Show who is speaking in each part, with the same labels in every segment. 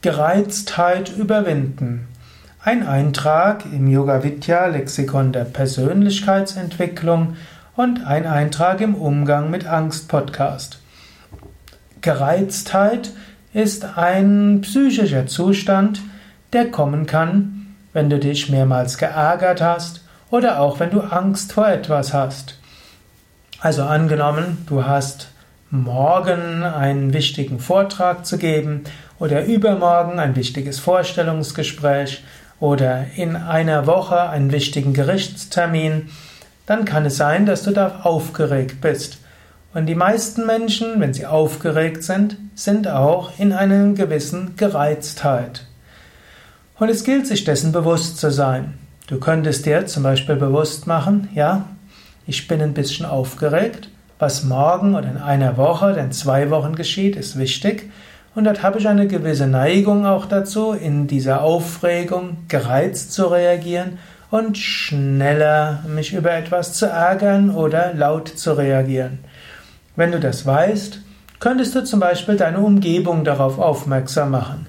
Speaker 1: Gereiztheit überwinden. Ein Eintrag im Yoga Vidya Lexikon der Persönlichkeitsentwicklung und ein Eintrag im Umgang mit Angst Podcast. Gereiztheit ist ein psychischer Zustand, der kommen kann, wenn du dich mehrmals geärgert hast oder auch wenn du Angst vor etwas hast. Also angenommen, du hast morgen einen wichtigen Vortrag zu geben oder übermorgen ein wichtiges Vorstellungsgespräch oder in einer Woche einen wichtigen Gerichtstermin, dann kann es sein, dass du da aufgeregt bist. Und die meisten Menschen, wenn sie aufgeregt sind, sind auch in einer gewissen Gereiztheit. Und es gilt, sich dessen bewusst zu sein. Du könntest dir zum Beispiel bewusst machen, ja, ich bin ein bisschen aufgeregt, was morgen oder in einer Woche oder in zwei Wochen geschieht, ist wichtig. Und dort habe ich eine gewisse Neigung auch dazu, in dieser Aufregung gereizt zu reagieren und schneller mich über etwas zu ärgern oder laut zu reagieren. Wenn du das weißt, könntest du zum Beispiel deine Umgebung darauf aufmerksam machen.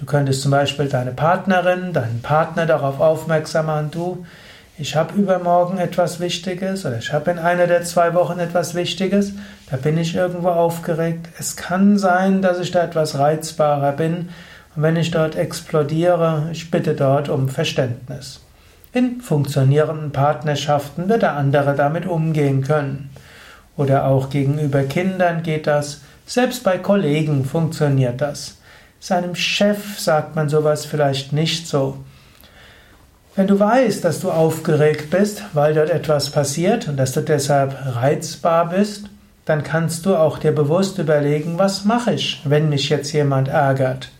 Speaker 1: Du könntest zum Beispiel deine Partnerin, deinen Partner darauf aufmerksam machen, du, ich habe übermorgen etwas Wichtiges oder ich habe in einer der zwei Wochen etwas Wichtiges, da bin ich irgendwo aufgeregt. Es kann sein, dass ich da etwas reizbarer bin und wenn ich dort explodiere, ich bitte dort um Verständnis. In funktionierenden Partnerschaften wird der andere damit umgehen können. Oder auch gegenüber Kindern geht das. Selbst bei Kollegen funktioniert das. Seinem Chef sagt man sowas vielleicht nicht so. Wenn du weißt, dass du aufgeregt bist, weil dort etwas passiert und dass du deshalb reizbar bist, dann kannst du auch dir bewusst überlegen, was mache ich, wenn mich jetzt jemand ärgert.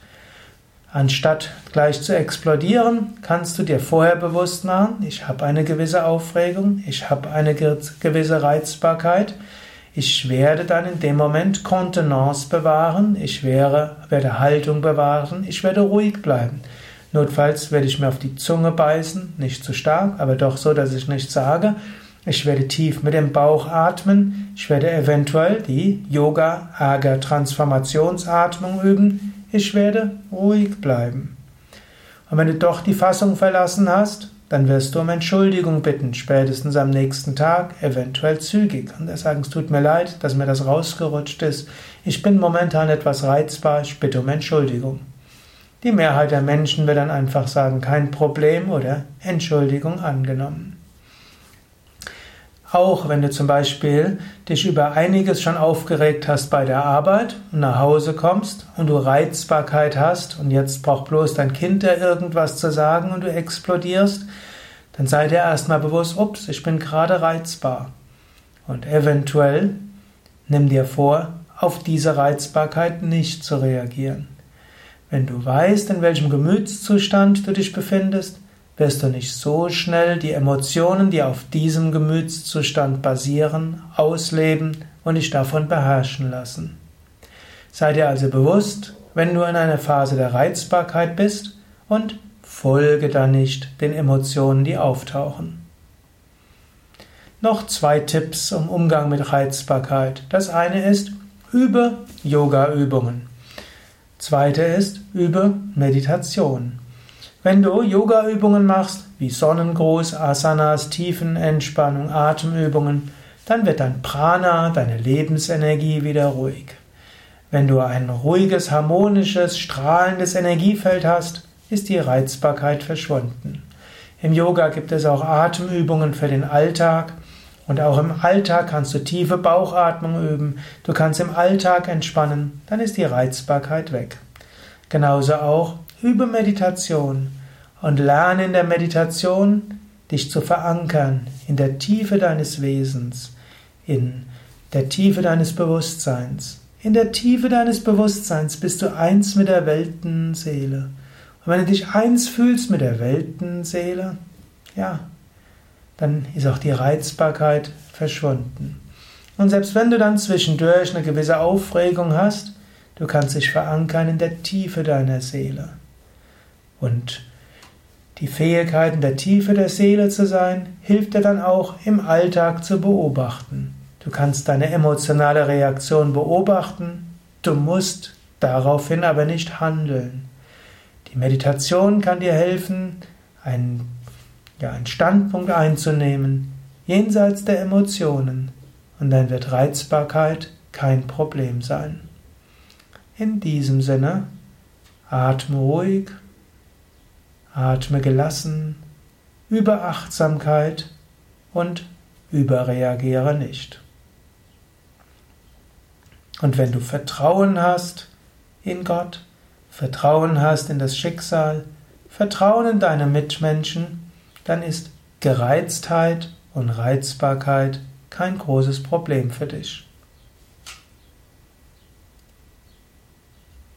Speaker 1: Anstatt gleich zu explodieren, kannst du dir vorher bewusst machen, ich habe eine gewisse Aufregung, ich habe eine gewisse Reizbarkeit, ich werde dann in dem Moment Kontenance bewahren, ich werde, Haltung bewahren, ich werde ruhig bleiben. Notfalls werde ich mir auf die Zunge beißen, nicht zu stark, aber doch so, dass ich nichts sage. Ich werde tief mit dem Bauch atmen. Ich werde eventuell die Yoga-Ärger-Transformationsatmung üben. Ich werde ruhig bleiben. Und wenn du doch die Fassung verlassen hast, dann wirst du um Entschuldigung bitten, spätestens am nächsten Tag, eventuell zügig. Und er sagt, es tut mir leid, dass mir das rausgerutscht ist. Ich bin momentan etwas reizbar, ich bitte um Entschuldigung. Die Mehrheit der Menschen wird dann einfach sagen, kein Problem oder Entschuldigung angenommen. Auch wenn du zum Beispiel dich über einiges schon aufgeregt hast bei der Arbeit und nach Hause kommst und du Reizbarkeit hast und jetzt braucht bloß dein Kind dir irgendwas zu sagen und du explodierst, dann sei dir erstmal bewusst, ups, ich bin gerade reizbar. Und eventuell nimm dir vor, auf diese Reizbarkeit nicht zu reagieren. Wenn du weißt, in welchem Gemütszustand du dich befindest, wirst du nicht so schnell die Emotionen, die auf diesem Gemütszustand basieren, ausleben und dich davon beherrschen lassen. Sei dir also bewusst, wenn du in einer Phase der Reizbarkeit bist und folge dann nicht den Emotionen, die auftauchen. Noch zwei Tipps um Umgang mit Reizbarkeit. Das eine ist, übe Yoga-Übungen. Zweite ist, übe Meditation. Wenn du Yoga-Übungen machst, wie Sonnengruß, Asanas, Tiefenentspannung, Atemübungen, dann wird dein Prana, deine Lebensenergie wieder ruhig. Wenn du ein ruhiges, harmonisches, strahlendes Energiefeld hast, ist die Reizbarkeit verschwunden. Im Yoga gibt es auch Atemübungen für den Alltag und auch im Alltag kannst du tiefe Bauchatmung üben, du kannst im Alltag entspannen, dann ist die Reizbarkeit weg. Genauso auch übe Meditation und lerne in der Meditation dich zu verankern in der Tiefe deines Wesens, in der Tiefe deines Bewusstseins. In der Tiefe deines Bewusstseins bist du eins mit der Weltenseele. Und wenn du dich eins fühlst mit der Weltenseele, ja, dann ist auch die Reizbarkeit verschwunden. Und selbst wenn du dann zwischendurch eine gewisse Aufregung hast, du kannst dich verankern in der Tiefe deiner Seele. Und die Fähigkeit in der Tiefe der Seele zu sein, hilft dir dann auch im Alltag zu beobachten. Du kannst deine emotionale Reaktion beobachten, du musst daraufhin aber nicht handeln. Die Meditation kann dir helfen, einen, ja, einen Standpunkt einzunehmen, jenseits der Emotionen, und dann wird Reizbarkeit kein Problem sein. In diesem Sinne, atme ruhig, atme gelassen, über Achtsamkeit und überreagiere nicht. Und wenn du Vertrauen hast in Gott, Vertrauen hast in das Schicksal, Vertrauen in deine Mitmenschen, dann ist Gereiztheit und Reizbarkeit kein großes Problem für dich.